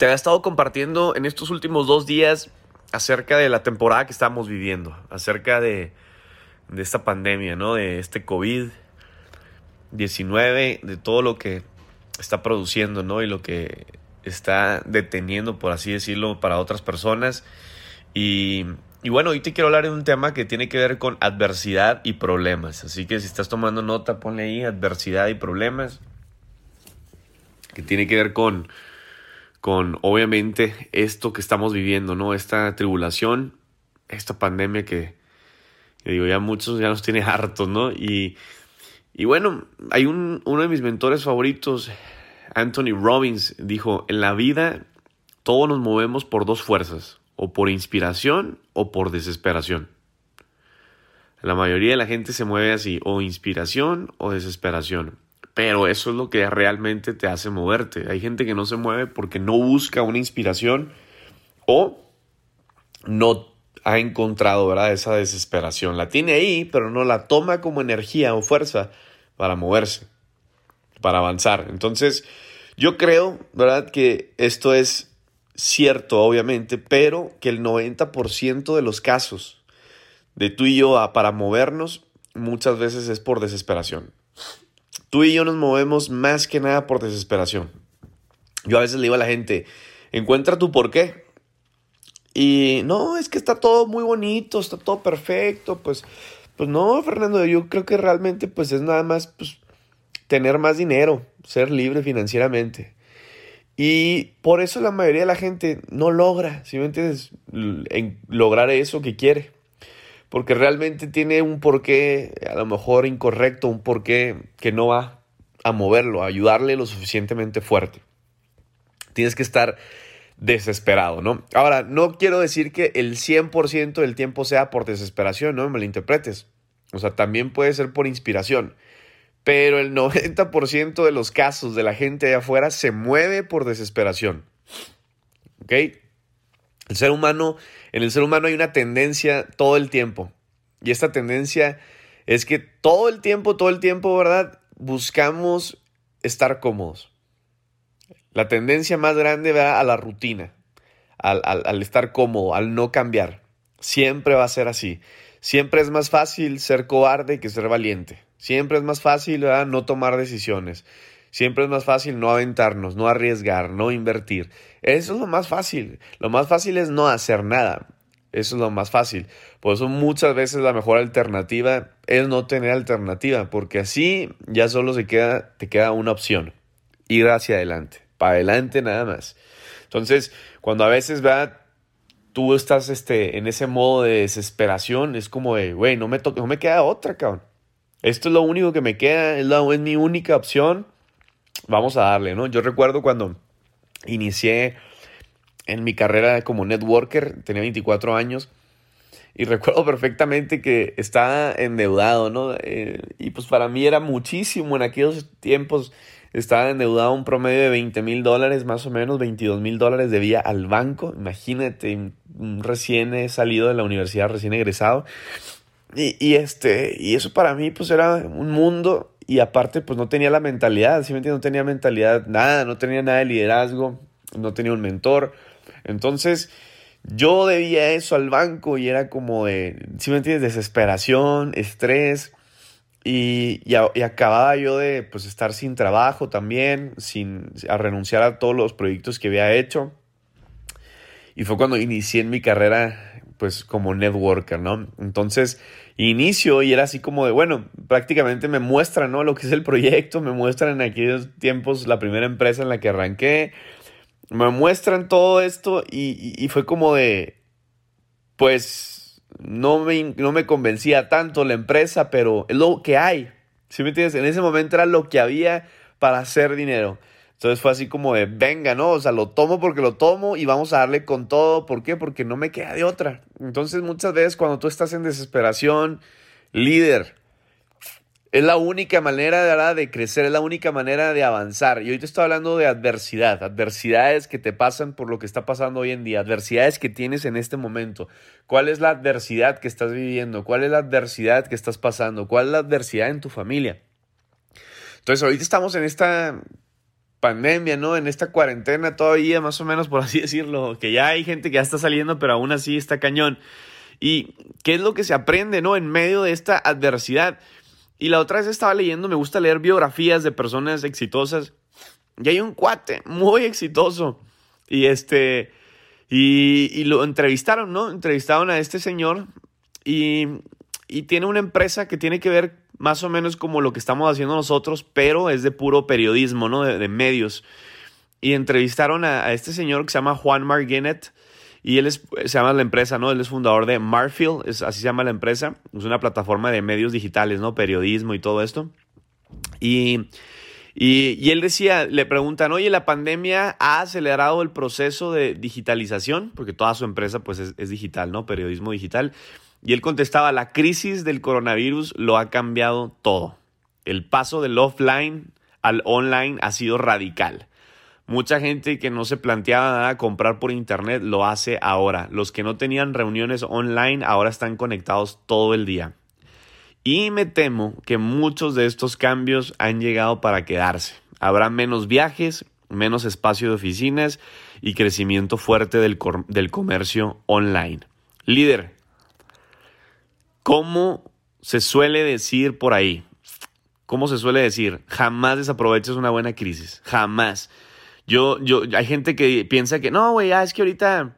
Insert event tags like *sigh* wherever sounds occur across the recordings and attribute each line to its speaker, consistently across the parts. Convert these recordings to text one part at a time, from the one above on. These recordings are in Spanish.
Speaker 1: te había estado compartiendo en estos últimos dos días acerca de la temporada que estamos viviendo, acerca de, de esta pandemia, ¿no? De este COVID-19, de todo lo que está produciendo, ¿no? Y lo que está deteniendo, por así decirlo, para otras personas. Y, y, bueno, hoy te quiero hablar de un tema que tiene que ver con adversidad y problemas. Así que si estás tomando nota, ponle ahí adversidad y problemas. Que tiene que ver con, con obviamente esto que estamos viviendo, ¿no? Esta tribulación, esta pandemia que, digo, ya muchos ya nos tiene hartos, ¿no? Y, y bueno, hay un, uno de mis mentores favoritos, Anthony Robbins, dijo, en la vida todos nos movemos por dos fuerzas, o por inspiración o por desesperación. La mayoría de la gente se mueve así, o inspiración o desesperación. Pero eso es lo que realmente te hace moverte. Hay gente que no se mueve porque no busca una inspiración o no ha encontrado ¿verdad? esa desesperación. La tiene ahí, pero no la toma como energía o fuerza para moverse, para avanzar. Entonces, yo creo, ¿verdad? Que esto es cierto, obviamente, pero que el 90% de los casos de tú y yo para movernos muchas veces es por desesperación. Tú y yo nos movemos más que nada por desesperación. Yo a veces le digo a la gente, encuentra tu por qué. Y no, es que está todo muy bonito, está todo perfecto, pues, pues no, Fernando, yo creo que realmente pues es nada más pues, tener más dinero, ser libre financieramente. Y por eso la mayoría de la gente no logra, si me entiendes, en lograr eso que quiere. Porque realmente tiene un porqué, a lo mejor incorrecto, un porqué que no va a moverlo, a ayudarle lo suficientemente fuerte. Tienes que estar desesperado, ¿no? Ahora, no quiero decir que el 100% del tiempo sea por desesperación, no me lo interpretes. O sea, también puede ser por inspiración. Pero el 90% de los casos de la gente allá afuera se mueve por desesperación. ¿Ok? El ser humano, en el ser humano hay una tendencia todo el tiempo. Y esta tendencia es que todo el tiempo, todo el tiempo, ¿verdad? Buscamos estar cómodos. La tendencia más grande va a la rutina, al, estar cómodo, al no cambiar. Siempre va a ser así. Siempre es más fácil ser cobarde que ser valiente. Siempre es más fácil no tomar decisiones. Siempre es más fácil no aventarnos, no arriesgar, no invertir. Eso es lo más fácil. Lo más fácil es no hacer nada. Eso es lo más fácil. Por eso muchas veces la mejor alternativa es no tener alternativa, porque así ya solo se queda, te queda una opción, ir hacia adelante para adelante nada más. Entonces, cuando a veces, va Tú estás este, en ese modo de desesperación, es como de, güey, no me, no me queda otra, cabrón. Esto es lo único que me queda, es, la, es mi única opción. Vamos a darle, ¿no? Yo recuerdo cuando inicié en mi carrera como networker, tenía 24 años, y *laughs* recuerdo perfectamente que estaba endeudado, ¿no? Eh, y pues para mí era muchísimo en aquellos tiempos estaba endeudado un promedio de 20 mil dólares, más o menos 22 mil dólares debía al banco. Imagínate, recién salido de la universidad, recién egresado. Y, y, este, y eso para mí pues era un mundo y aparte pues no tenía la mentalidad, ¿sí me entiendes? No tenía mentalidad, nada, no tenía nada de liderazgo, no tenía un mentor. Entonces yo debía eso al banco y era como de, ¿sí me entiendes? Desesperación, estrés. Y, acababa yo de pues, estar sin trabajo también, sin a renunciar a todos los proyectos que había hecho. Y fue cuando inicié mi carrera pues como networker, ¿no? Entonces, inicio y era así como de, bueno, prácticamente me muestran, ¿no? Lo que es el proyecto, me muestran en aquellos tiempos la primera empresa en la que arranqué, me muestran todo esto y, fue como de, pues no me, no me convencía tanto la empresa, pero es lo que hay. ¿Sí me entiendes? En ese momento era lo que había para hacer dinero. Entonces fue así como de, venga, ¿no? O sea, lo tomo porque lo tomo y vamos a darle con todo. ¿Por qué? Porque no me queda de otra. Entonces muchas veces cuando tú estás en desesperación, líder, es la única manera de crecer, es la única manera de avanzar. Y hoy te estoy hablando de adversidad, adversidades que te pasan por lo que está pasando hoy en día, adversidades que tienes en este momento. ¿Cuál es la adversidad que estás viviendo? ¿Cuál es la adversidad que estás pasando? ¿Cuál es la adversidad en tu familia? Entonces, ahorita estamos en esta pandemia, ¿no? En esta cuarentena todavía, más o menos, por así *laughs* decirlo, que ya hay gente que ya está saliendo, pero aún así está cañón. ¿Y qué es lo que se aprende, ¿no? En medio de esta adversidad. Y la otra vez estaba leyendo, me gusta leer biografías de personas exitosas. Y hay un cuate muy exitoso. Y este, y, lo entrevistaron, ¿no? Entrevistaron a este señor y, y tiene una empresa que tiene que ver más o menos como lo que estamos haciendo nosotros, pero es de puro periodismo, ¿no? De, medios. Y entrevistaron a, este señor que se llama Juan Marguenet y él es, se llama la empresa, ¿no? Él es fundador de Marfield, es, así se llama la empresa. Es una plataforma de medios digitales, ¿no? Periodismo y todo esto. Y, y, él decía, le preguntan, oye, ¿la pandemia ha acelerado el proceso de digitalización? Porque toda su empresa, pues, es, es digital, ¿no? Periodismo digital. Y él contestaba, la crisis del coronavirus lo ha cambiado todo. El paso del offline al online ha sido radical. Mucha gente que no se planteaba nada comprar por internet lo hace ahora. Los que no tenían reuniones online ahora están conectados todo el día. Y me temo que muchos de estos cambios han llegado para quedarse. Habrá menos viajes, menos espacio de oficinas y crecimiento fuerte del, del comercio online. Líder, ¿Cómo se suele decir por ahí? ¿Cómo se suele decir? Jamás desaproveches una buena crisis. Jamás. Yo, yo, hay gente que piensa que no, güey, ya es que ahorita,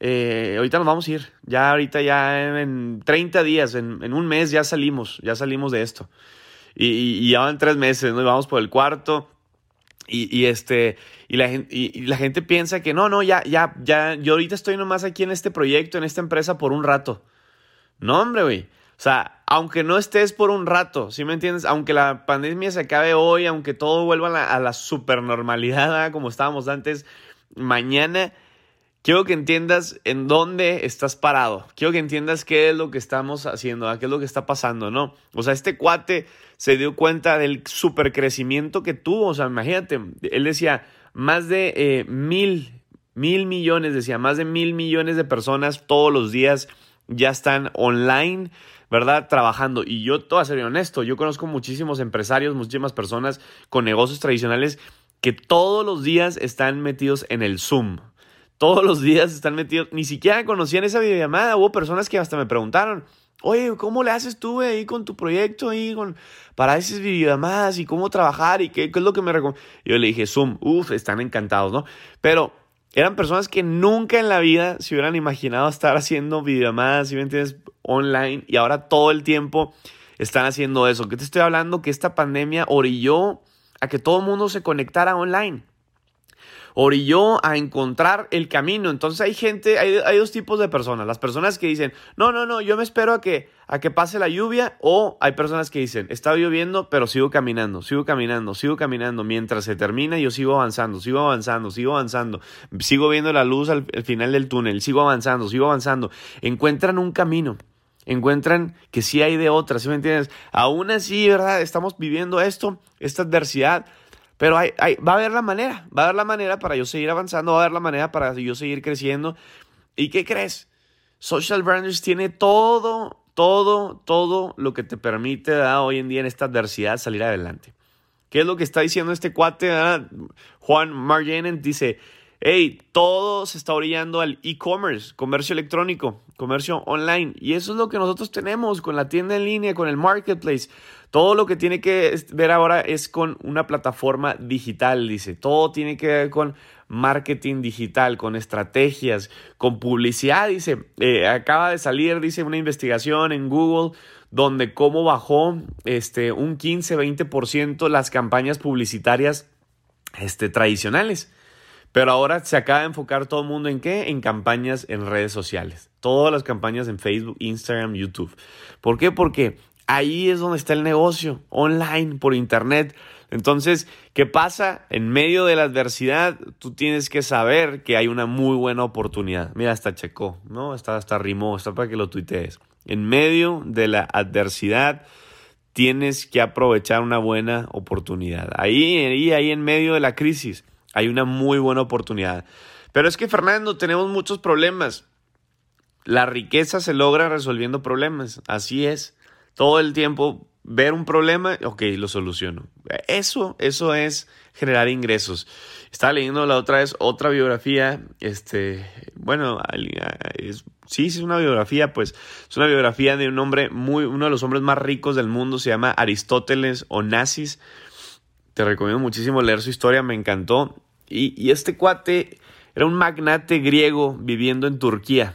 Speaker 1: eh, ahorita nos vamos a ir. Ya ahorita, ya en 30 días, en, un mes ya salimos, ya salimos de esto. Y, ya van tres meses, ¿no? Y vamos por el cuarto. Y, este, y, la gente piensa que no, no, ya, ya, ya, yo ahorita estoy nomás aquí en este proyecto, en esta empresa por un rato. No, hombre, güey. O sea, aunque no estés por un rato, ¿sí me entiendes? Aunque la pandemia se acabe hoy, aunque todo vuelva a la, supernormalidad, como estábamos antes, mañana quiero que entiendas en dónde estás parado. Quiero que entiendas qué es lo que estamos haciendo, qué es lo que está pasando, ¿no? O sea, este cuate se dio cuenta del supercrecimiento que tuvo. O sea, imagínate, él decía, más de eh, mil, mil millones, decía, más de mil millones de personas todos los días ya están online, ¿verdad? Trabajando. Y yo, todo a ser honesto, yo conozco muchísimos empresarios, muchísimas personas con negocios tradicionales que todos los días están metidos en el Zoom. Todos los días están metidos, ni siquiera conocían esa videollamada. Hubo personas que hasta me preguntaron, oye, ¿cómo le haces tú ahí con tu proyecto ahí con, para esas videollamadas y cómo trabajar y qué, qué es lo que me recomiendas? Yo le dije, Zoom, uff, están encantados, ¿no? Pero eran personas que nunca en la vida se hubieran imaginado estar haciendo videollamadas, si me entiendes, online y ahora todo el tiempo están haciendo eso. ¿Qué te estoy hablando? Que esta pandemia orilló a que todo el mundo se conectara online orilló a encontrar el camino. Entonces hay gente, hay, dos tipos de personas. Las personas que dicen, no, no, no, yo me espero a que, a que pase la lluvia. O hay personas que dicen, está lloviendo, pero sigo caminando, sigo caminando, sigo caminando. Mientras se termina, yo sigo avanzando, sigo avanzando, sigo avanzando. Sigo viendo la luz al, al final del túnel, sigo avanzando, sigo avanzando. Encuentran un camino encuentran que sí hay de otra, ¿sí me entiendes? Aún así, ¿verdad? Estamos viviendo esto, esta adversidad, pero va a haber la manera, va a haber la manera para yo seguir avanzando, va a haber la manera para yo seguir creciendo. ¿Y qué crees? Social Branders tiene todo, todo, todo lo que te permite hoy en día en esta adversidad salir adelante. ¿Qué es lo que está diciendo este cuate? Juan Marjenen dice, hey, todo se está orillando al e-commerce, comercio electrónico, comercio online. Y eso es lo que nosotros tenemos con la tienda en línea, con el marketplace. Todo lo que tiene que ver ahora es con una plataforma digital, dice. Todo tiene que ver con marketing digital, con estrategias, con publicidad, dice. Eh, acaba de salir, dice, una investigación en Google donde cómo bajó este, un 15-20% las campañas publicitarias este, tradicionales. Pero ahora se acaba de enfocar todo el mundo en qué? En campañas en redes sociales. Todas las campañas en Facebook, Instagram, YouTube. ¿Por qué? Porque ahí es donde está el negocio, online, por internet. Entonces, ¿qué pasa? En medio de la adversidad, tú tienes que saber que hay una muy buena oportunidad. Mira, hasta checó, ¿no? Está hasta rimó, está para que lo tuitees. En medio de la adversidad, tienes que aprovechar una buena oportunidad. Ahí, ahí, ahí en medio de la crisis hay una muy buena oportunidad. Pero es que, Fernando, tenemos muchos problemas. La riqueza se logra resolviendo problemas. Así es. Todo el tiempo ver un problema, ok, lo soluciono. Eso, eso es generar ingresos. Estaba leyendo la otra vez otra biografía, este, bueno, sí, sí es una biografía, pues es una biografía de un hombre muy, uno de los hombres más ricos del mundo, se llama Aristóteles Onassis. Te recomiendo muchísimo leer su historia, me encantó. Y, este cuate era un magnate griego viviendo en Turquía.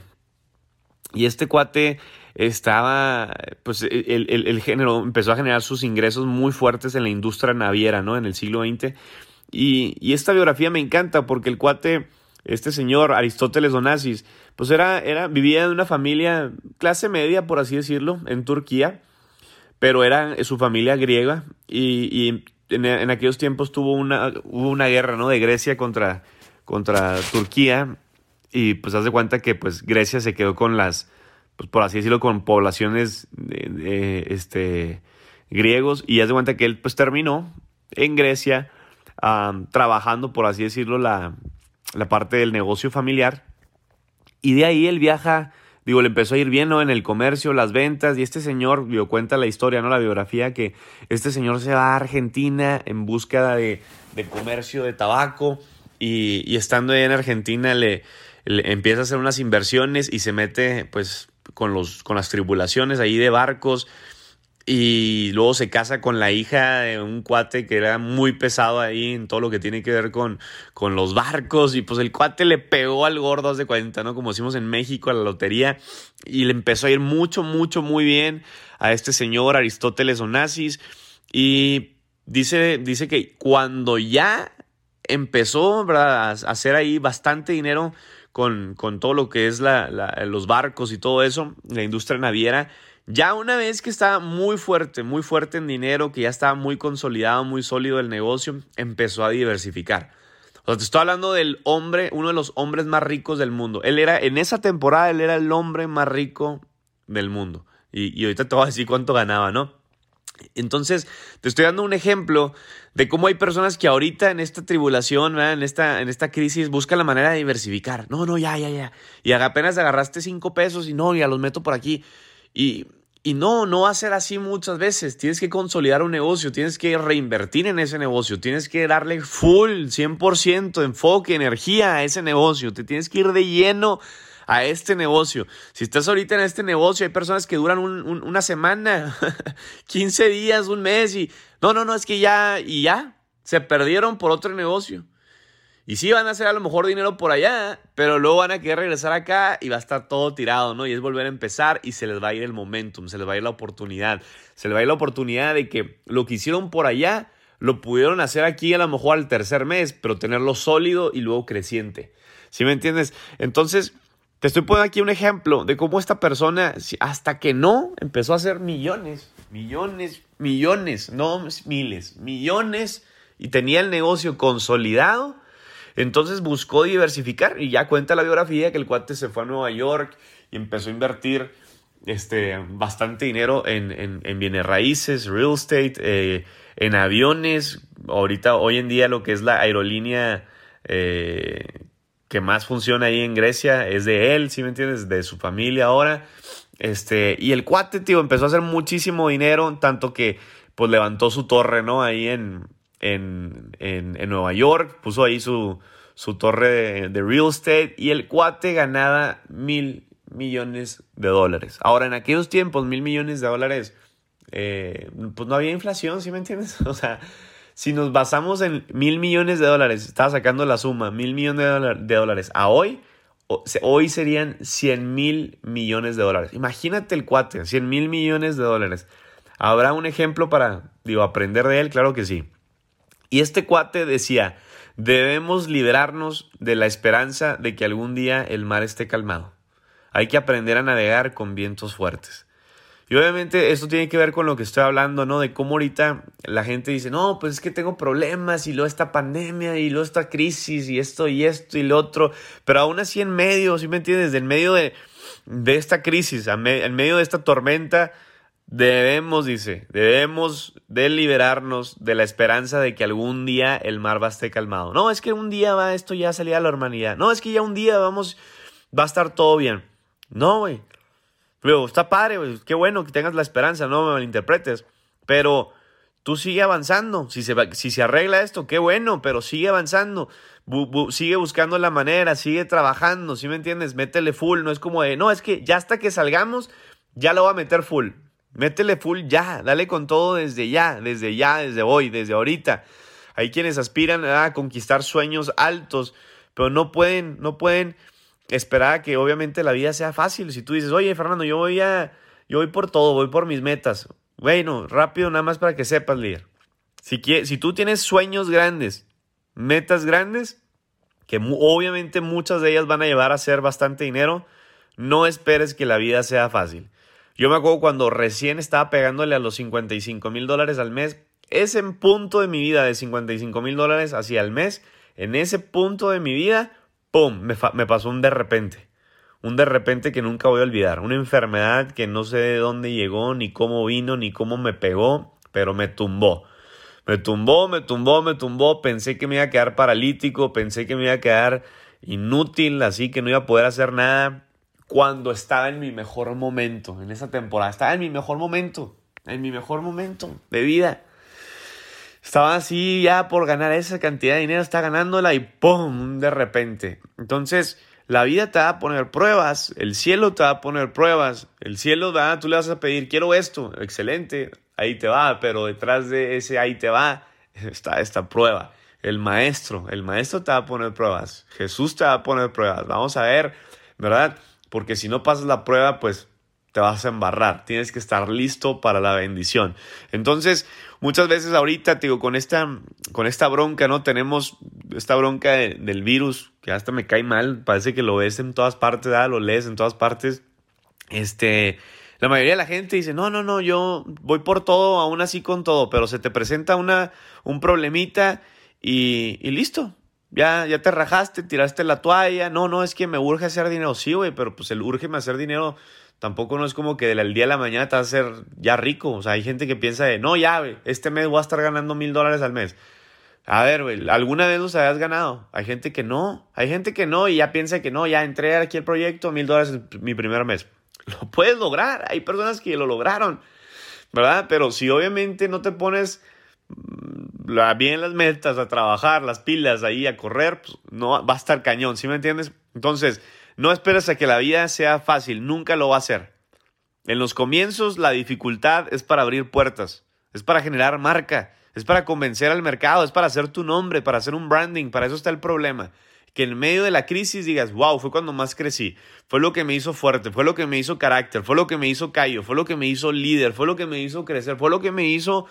Speaker 1: Y este cuate estaba, pues el, género empezó a generar sus ingresos muy fuertes en la industria naviera, ¿no? En el siglo XX. Y, esta biografía me encanta porque el cuate, este señor Aristóteles Onassis, pues era, era, vivía en una familia clase media, por así decirlo, en Turquía, pero era su familia griega y, en, aquellos tiempos tuvo una, hubo una guerra, ¿no? De Grecia contra, contra Turquía y pues haz de cuenta que pues Grecia se quedó con las pues por así decirlo, con poblaciones de, este, griegos. Y haz de cuenta que él pues terminó en Grecia trabajando, por así decirlo, la, la, parte del negocio familiar. Y de ahí él viaja, digo, le empezó a ir bien ¿no? en el comercio, las ventas. Y este señor, dio cuenta la historia, ¿no? La biografía, que este señor se va a Argentina en búsqueda de, de comercio de tabaco. Y, y estando ahí en Argentina le, le empieza a hacer unas inversiones y se mete, pues, con, los, con las tribulaciones ahí de barcos y luego se casa con la hija de un cuate que era muy pesado ahí en todo lo que tiene que ver con, con los barcos y pues el cuate le pegó al gordo de cuenta, ¿no? Como decimos en México a la lotería y le empezó a ir mucho, mucho, muy bien a este señor Aristóteles Onassis y dice, dice que cuando ya empezó a hacer ahí bastante dinero, con, todo lo que es los barcos y todo eso, la industria naviera. Ya una vez que estaba muy fuerte, muy fuerte en dinero, que ya estaba muy consolidado, muy sólido el negocio, empezó a diversificar. O sea, te estoy hablando del hombre, uno de los hombres más ricos del mundo. Él era, en esa temporada, él era el hombre más rico del mundo. Y, y ahorita te voy a decir cuánto ganaba, ¿no? Entonces, te estoy dando un ejemplo de cómo hay personas que ahorita en esta tribulación, en esta, en esta crisis, buscan la manera de diversificar. No, no, ya, ya, ya. Y apenas agarraste cinco pesos y no, ya los meto por aquí. Y, y no, no va a ser así muchas veces. Tienes que consolidar un negocio, tienes que reinvertir en ese negocio, tienes que darle full, 100% enfoque, energía a ese negocio. Te tienes que ir de lleno a este negocio. Si estás ahorita en este negocio, hay personas que duran una semana, *laughs* 15 días, un mes y no, no, no, es que ya y ya se perdieron por otro negocio. Y sí van a hacer a lo mejor dinero por allá, pero luego van a querer regresar acá y va a estar todo tirado, ¿no? Y es volver a empezar y se les va a ir el momentum, se les va a ir la oportunidad. Se les va a ir la oportunidad de que lo que hicieron por allá lo pudieron hacer aquí a lo mejor al tercer mes, pero tenerlo sólido y luego creciente. ¿Sí me entiendes? Entonces, te estoy poniendo aquí un ejemplo de cómo esta persona, hasta que no, empezó a hacer millones, millones, millones, no miles, millones, y tenía el negocio consolidado. Entonces buscó diversificar y ya cuenta la biografía que el cuate se fue a Nueva York y empezó a invertir este, bastante dinero en, en, bienes raíces, real estate, eh, en aviones. Ahorita, hoy en día, lo que es la aerolínea eh, que más funciona ahí en Grecia es de él, ¿sí me entiendes? De su familia ahora. Este, y el cuate, tío, empezó a hacer muchísimo dinero, tanto que pues levantó su torre, ¿no? Ahí en, en, en, Nueva York, puso ahí su, su torre de, real estate y el cuate ganaba mil millones de dólares. Ahora, en aquellos tiempos, mil millones de dólares, eh, pues no había inflación, ¿sí me entiendes? *laughs* O sea, si nos basamos en mil millones de dólares, estaba sacando la suma, mil millones de, dólares a hoy, hoy serían 100 mil millones de dólares. Imagínate el cuate, 100 mil millones de dólares. ¿Habrá un ejemplo para, digo, aprender de él? Claro que sí. Y este cuate decía, debemos liberarnos de la esperanza de que algún día el mar esté calmado. Hay que aprender a navegar con vientos fuertes. Y obviamente esto tiene que ver con lo que estoy hablando, ¿no? De cómo ahorita la gente dice, no, pues es que tengo problemas y luego esta pandemia y luego esta crisis y esto y esto y lo otro. Pero aún así en medio, ¿sí me entiendes? En medio de, de esta crisis, en medio de esta tormenta, debemos, dice, debemos de liberarnos de la esperanza de que algún día el mar va a estar calmado. No, es que un día va esto ya a salir a la humanidad. No, es que ya un día vamos, va a estar todo bien. No, güey. Luego, está padre, qué bueno que tengas la esperanza, no me malinterpretes. Pero tú sigue avanzando. Si se, si se arregla esto, qué bueno, pero sigue avanzando. sigue buscando la manera, sigue trabajando, ¿sí me entiendes? Métele full, no es como de, no, es que ya hasta que salgamos, ya lo voy a meter full. Métele full ya, dale con todo desde ya, desde ya, desde hoy, desde ahorita. Hay quienes aspiran a conquistar sueños altos, pero no pueden, no pueden esperar a que obviamente la vida sea fácil. Si tú dices, oye Fernando, yo voy a, yo voy por todo, voy por mis metas. Bueno, rápido nada más para que sepas, líder. Si, si tú tienes sueños grandes, metas grandes, que obviamente muchas de ellas van a llevar a ser bastante dinero, no esperes que la vida sea fácil. Yo me acuerdo cuando recién estaba pegándole a los 55 mil dólares al mes, ese punto de mi vida de 55 mil dólares hacia el mes, en ese punto de mi vida, ¡pum! Me, me pasó un de repente. Un de repente que nunca voy a olvidar. Una enfermedad que no sé de dónde llegó, ni cómo vino, ni cómo me pegó, pero me tumbó. Me tumbó, me tumbó, me tumbó. Pensé que me iba a quedar paralítico, pensé que me iba a quedar inútil, así que no iba a poder hacer nada. Cuando estaba en mi mejor momento, en esa temporada, estaba en mi mejor momento, en mi mejor momento de vida. Estaba así ya por ganar esa cantidad de dinero, está ganándola y ¡pum! de repente. Entonces, la vida te va a poner pruebas, el cielo te va a poner pruebas, el cielo va, tú le vas a pedir, quiero esto, excelente, ahí te va, pero detrás de ese ahí te va está esta prueba. El maestro, el maestro te va a poner pruebas, Jesús te va a poner pruebas, vamos a ver, ¿verdad? Porque si no pasas la prueba, pues te vas a embarrar, tienes que estar listo para la bendición. Entonces, muchas veces ahorita, digo, con esta, con esta bronca, ¿no? Tenemos esta bronca del virus, que hasta me cae mal, parece que lo ves en todas partes, lo lees en todas partes. Este, la mayoría de la gente dice, no, no, no, yo voy por todo, aún así con todo, pero se te presenta una, un problemita y listo, ya, ya te rajaste, tiraste la toalla. No, no, es que me urge hacer dinero. Sí, güey, pero pues el urge hacer dinero tampoco no es como que del día a la mañana te vas a hacer ya rico. O sea, hay gente que piensa de, no, ya, güey, este mes voy a estar ganando mil dólares al mes. A ver, güey, ¿alguna vez los habías ganado? Hay gente que no, hay gente que no y ya piensa que no, ya entré aquí el proyecto, mil dólares mi primer mes. *laughs* Lo puedes lograr, hay personas que lo lograron, ¿verdad? Pero si obviamente no te pones mm, bien las metas, a trabajar, las pilas ahí, a correr, pues no va a estar cañón, ¿sí me entiendes? Entonces, no esperes a que la vida sea fácil, nunca lo va a ser. En los comienzos la dificultad es para abrir puertas, es para generar marca, es para convencer al mercado, es para hacer tu nombre, para hacer un branding, para eso está el problema. Que en medio de la crisis digas, wow, fue cuando más crecí, fue lo que me hizo fuerte, fue lo que me hizo carácter, fue lo que me hizo callo, fue lo que me hizo líder, fue lo que me hizo crecer, fue lo que me hizo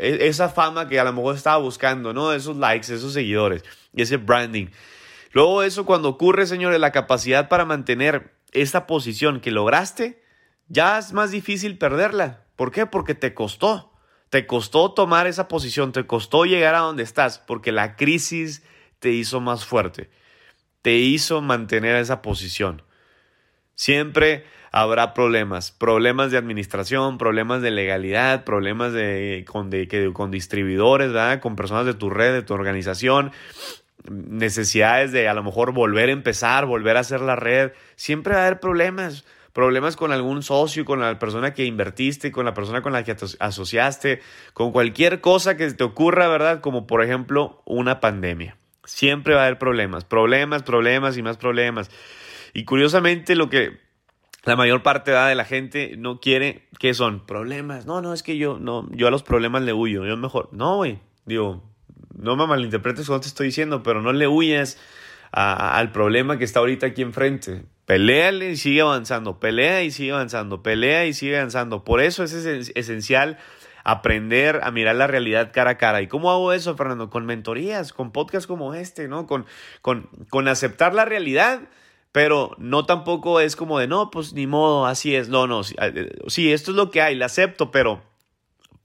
Speaker 1: esa fama que a lo mejor estaba buscando, ¿no? Esos likes, esos seguidores, y ese branding. Luego eso cuando ocurre, señores, la capacidad para mantener esta posición que lograste, ya es más difícil perderla. ¿Por qué? Porque te costó. Te costó tomar esa posición, te costó llegar a donde estás, porque la crisis te hizo más fuerte, te hizo mantener esa posición. Siempre habrá problemas, problemas de administración, problemas de legalidad, problemas de, con, de, con distribuidores, ¿verdad? con personas de tu red, de tu organización, necesidades de a lo mejor volver a empezar, volver a hacer la red, siempre va a haber problemas, problemas con algún socio, con la persona que invertiste, con la persona con la que te asociaste, con cualquier cosa que te ocurra, ¿verdad? Como por ejemplo una pandemia. Siempre va a haber problemas, problemas, problemas y más problemas. Y curiosamente lo que la mayor parte de la gente no quiere, ¿qué son? Problemas. No, no, es que yo no, yo a los problemas le huyo, yo mejor. No, güey. Digo, no me malinterpretes cuando te estoy diciendo, pero no le huyas al problema que está ahorita aquí enfrente. Peléale y sigue avanzando, pelea y sigue avanzando, pelea y sigue avanzando. Por eso es esencial aprender a mirar la realidad cara a cara. ¿Y cómo hago eso, Fernando? Con mentorías, con podcasts como este, ¿no? Con, con, con aceptar la realidad, pero no tampoco es como de, no, pues ni modo, así es. No, no, sí, eh, sí esto es lo que hay, la acepto, pero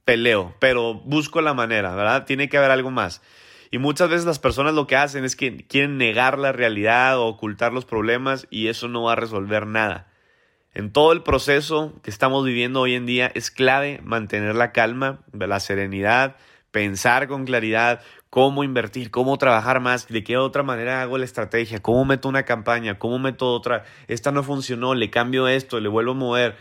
Speaker 1: peleo, pero busco la manera, ¿verdad? Tiene que haber algo más. Y muchas veces las personas lo que hacen es que quieren negar la realidad o ocultar los problemas y eso no va a resolver nada. En todo el proceso que estamos viviendo hoy en día es clave mantener la calma, la serenidad, pensar con claridad, cómo invertir, cómo trabajar más, de qué otra manera hago la estrategia, cómo meto una campaña, cómo meto otra, esta no funcionó, le cambio esto, le vuelvo a mover,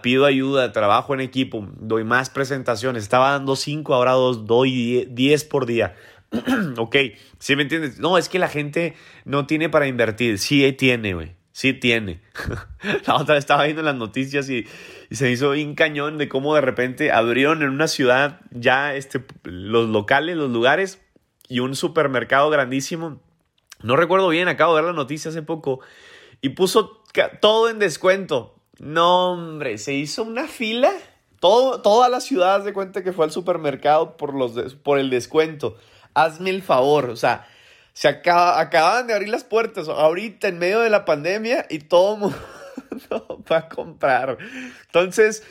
Speaker 1: pido ayuda, trabajo en equipo, doy más presentaciones, estaba dando 5, ahora dos, doy 10 por día. *clears throat* ok, ¿sí me entiendes? No, es que la gente no tiene para invertir, sí tiene, güey. Sí tiene. *laughs* la otra estaba viendo las noticias y, se hizo un cañón de cómo de repente abrieron en una ciudad ya este, los locales, los lugares y un supermercado grandísimo. No recuerdo bien, acabo de ver la noticia hace poco y puso todo en descuento. No, hombre, se hizo una fila. Todo, toda la ciudad se cuenta que fue al supermercado por, los por el descuento. Hazme el favor, o sea, se acaba, acaban de abrir las puertas ahorita en medio de la pandemia y todo mundo *laughs* va a comprar. Entonces,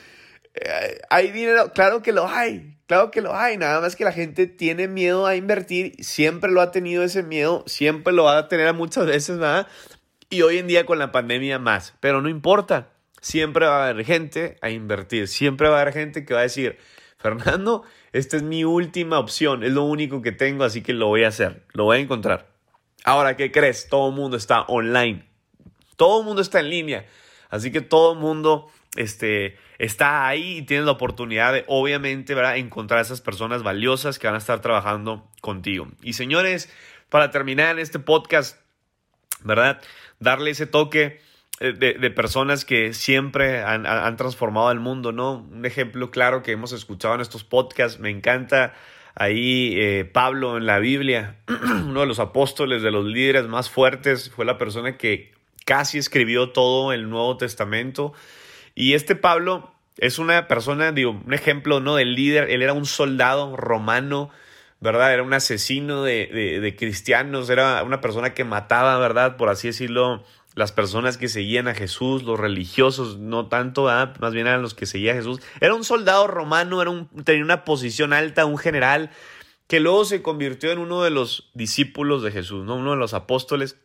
Speaker 1: eh, hay dinero, claro que lo hay, claro que lo hay, nada más que la gente tiene miedo a invertir, siempre lo ha tenido ese miedo, siempre lo va a tener muchas veces, nada. Y hoy en día con la pandemia más, pero no importa, siempre va a haber gente a invertir, siempre va a haber gente que va a decir, Fernando, esta es mi última opción, es lo único que tengo, así que lo voy a hacer, lo voy a encontrar. Ahora, ¿qué crees? Todo el mundo está online, todo el mundo está en línea, así que todo el mundo este, está ahí y tiene la oportunidad de, obviamente, ¿verdad? encontrar a esas personas valiosas que van a estar trabajando contigo. Y señores, para terminar este podcast, ¿verdad? Darle ese toque de, personas que siempre han, transformado el mundo, ¿no? Un ejemplo claro que hemos escuchado en estos podcasts, me encanta ahí eh, Pablo en la Biblia, *clears throat* uno de los apóstoles, de los líderes más fuertes, fue la persona que casi escribió todo el Nuevo Testamento. Y este Pablo es una persona, digo, un ejemplo, ¿no? Del líder, él era un soldado romano, ¿verdad? Era un asesino de, de cristianos, era una persona que mataba, ¿verdad? Por así decirlo, las personas que seguían a Jesús, los religiosos, no tanto, más bien eran los que seguían a Jesús. Era un soldado romano, era un, tenía una posición alta, un general, que luego se convirtió en uno de los discípulos de Jesús, ¿no? uno de los apóstoles.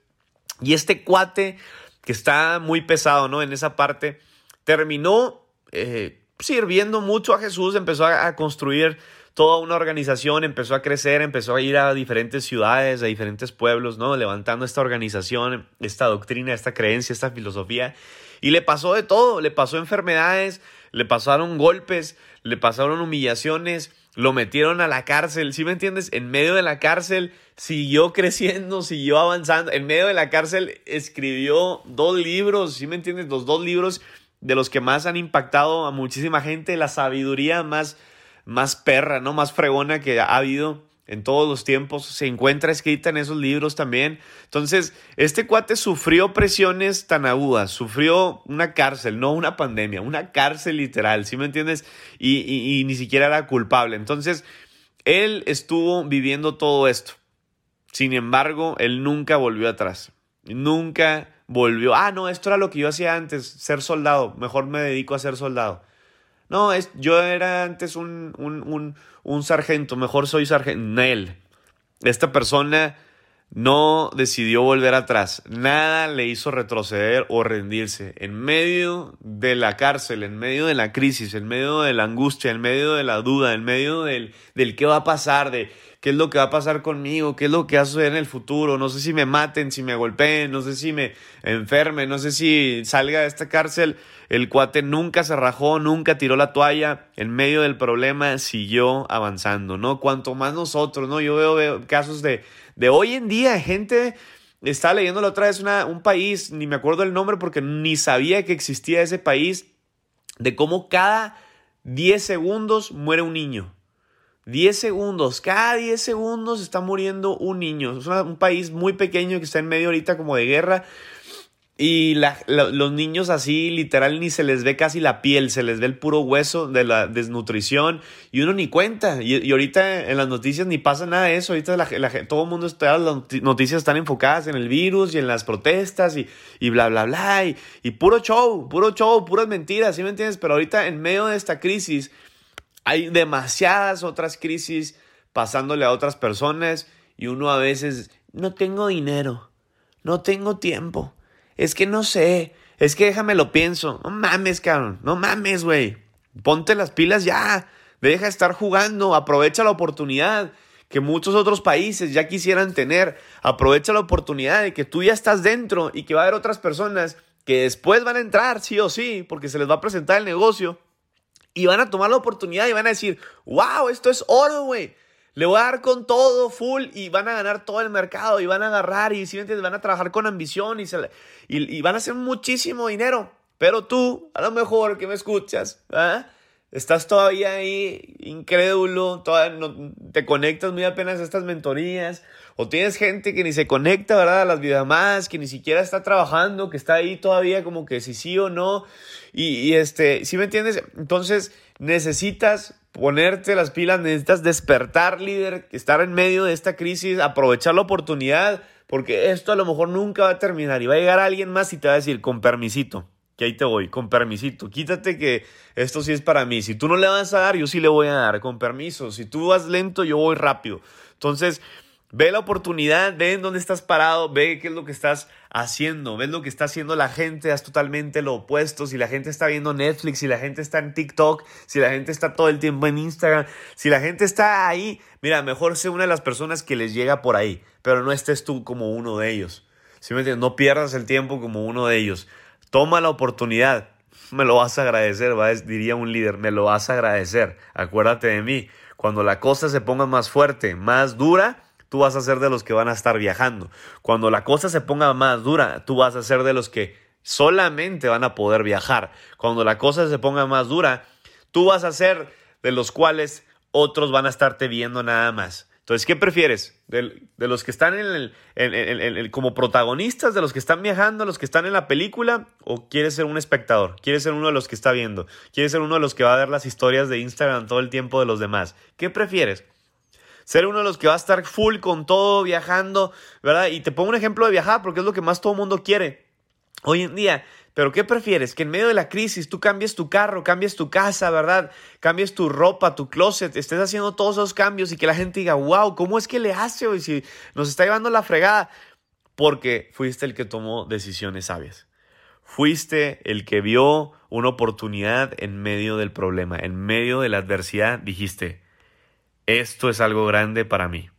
Speaker 1: Y este cuate, que está muy pesado ¿no? en esa parte, terminó eh, sirviendo mucho a Jesús, empezó a construir toda una organización empezó a crecer, empezó a ir a diferentes ciudades, a diferentes pueblos, ¿no? Levantando esta organización, esta doctrina, esta creencia, esta filosofía. Y le pasó de todo, le pasó enfermedades, le pasaron golpes, le pasaron humillaciones, lo metieron a la cárcel, ¿sí me entiendes? En medio de la cárcel siguió creciendo, siguió avanzando. En medio de la cárcel escribió dos libros, ¿sí me entiendes? Los dos libros de los que más han impactado a muchísima gente, la sabiduría más más perra, ¿no? Más fregona que ha habido en todos los tiempos. Se encuentra escrita en esos libros también. Entonces, este cuate sufrió presiones tan agudas, sufrió una cárcel, no una pandemia, una cárcel literal, ¿sí me entiendes? Y, y ni siquiera era culpable. Entonces, él estuvo viviendo todo esto. Sin embargo, él nunca volvió atrás. Nunca volvió. Ah, no, esto era lo que yo hacía antes, ser soldado. Mejor me dedico a ser soldado. No, es, yo era antes un, un, un, sargento, mejor soy sargento. Nel. Esta persona no decidió volver atrás. Nada le hizo retroceder o rendirse. En medio de la cárcel, en medio de la crisis, en medio de la angustia, en medio de la duda, en medio del, del qué va a pasar, de qué es lo que va a pasar conmigo, qué es lo que va a suceder en el futuro, no sé si me maten, si me golpeen, no sé si me enferme, no sé si salga de esta cárcel. El cuate nunca se rajó, nunca tiró la toalla, en medio del problema siguió avanzando, ¿no? Cuanto más nosotros, ¿no? Yo veo, casos de, de hoy en día, gente estaba leyendo la otra vez un país, ni me acuerdo el nombre porque ni sabía que existía ese país, de cómo cada 10 segundos muere un niño. 10 segundos, cada 10 segundos está muriendo un niño. Es un país muy pequeño que está en medio ahorita como de guerra. Y los niños así, literal, ni se les ve casi la piel, se les ve el puro hueso de la desnutrición y uno ni cuenta. Y, ahorita en las noticias ni pasa nada de eso. Ahorita todo el mundo está, las noticias están enfocadas en el virus y en las protestas y, y bla, bla, bla. Y, y, puro show, puro show, puras mentiras, ¿sí me entiendes? Pero ahorita en medio de esta crisis hay demasiadas otras crisis pasándole a otras personas y uno a veces no tengo dinero, no tengo tiempo, es que no sé, es que déjame lo pienso, no mames, cabrón, no mames, güey, ponte las pilas ya, deja de estar jugando, aprovecha la oportunidad. que muchos otros países ya quisieran tener. Aprovecha la oportunidad de que tú ya estás dentro y que va a haber otras personas que después van a entrar, sí o sí, porque se les va a presentar el negocio y van a tomar la oportunidad y van a decir, wow, esto es oro, güey. Le voy a dar con todo, full, y van a ganar todo el mercado, y van a agarrar, y si van a trabajar con ambición, y, se, y, van a hacer muchísimo dinero. Pero tú, a lo mejor que me escuchas, estás todavía ahí incrédulo, todavía no, te conectas muy apenas a estas mentorías, o tienes gente que ni se conecta, ¿verdad? A las vidas más, que ni siquiera está trabajando, que está ahí todavía como que si sí o no. Y, y este, ¿sí me entiendes? Entonces necesitas ponerte las pilas, necesitas despertar, líder, estar en medio de esta crisis, aprovechar la oportunidad, porque esto a lo mejor nunca va a terminar y va a llegar alguien más y te va a decir, con permisito, que ahí te voy, con permisito, quítate que esto sí es para mí. Si tú no le vas a dar, yo sí le voy a dar, con permiso. Si tú vas lento, yo voy rápido. Entonces, Ve la oportunidad, ve en dónde estás parado, ve qué es lo que estás haciendo, ve lo que está haciendo la gente, haz totalmente lo opuesto. Si la gente está viendo Netflix, si la gente está en TikTok, si la gente está todo el tiempo en Instagram, si la gente está ahí, mira, mejor sé una de las personas que les llega por ahí, pero no estés tú como uno de ellos. ¿Sí me entiendes? No pierdas el tiempo como uno de ellos. Toma la oportunidad, me lo vas a agradecer, diría un líder, me lo vas a agradecer. Acuérdate de mí, cuando la cosa se ponga más fuerte, más dura, tú vas a ser de los que van a estar viajando. Cuando la cosa se ponga más dura, tú vas a ser de los que solamente van a poder viajar. Cuando la cosa se ponga más dura, tú vas a ser de los cuales otros van a estarte viendo nada más. Entonces, ¿qué prefieres? ¿De, los que están en el, como protagonistas, de los que están viajando, los que están en la película? ¿O quieres ser un espectador? ¿Quieres ser uno de los que está viendo? ¿Quieres ser uno de los que va a ver las historias de Instagram todo el tiempo de los demás? ¿Qué prefieres? Ser uno de los que va a estar full con todo, viajando, ¿verdad? Y te pongo un ejemplo de viajar porque es lo que más todo el mundo quiere hoy en día. Pero ¿qué prefieres? Que en medio de la crisis tú cambies tu carro, cambies tu casa, ¿verdad? Cambies tu ropa, tu closet, estés haciendo todos esos cambios y que la gente diga, wow, ¿cómo es que le hace hoy si nos está llevando la fregada? Porque fuiste el que tomó decisiones sabias. Fuiste el que vio una oportunidad en medio del problema, en medio de la adversidad, dijiste, esto es algo grande para mí.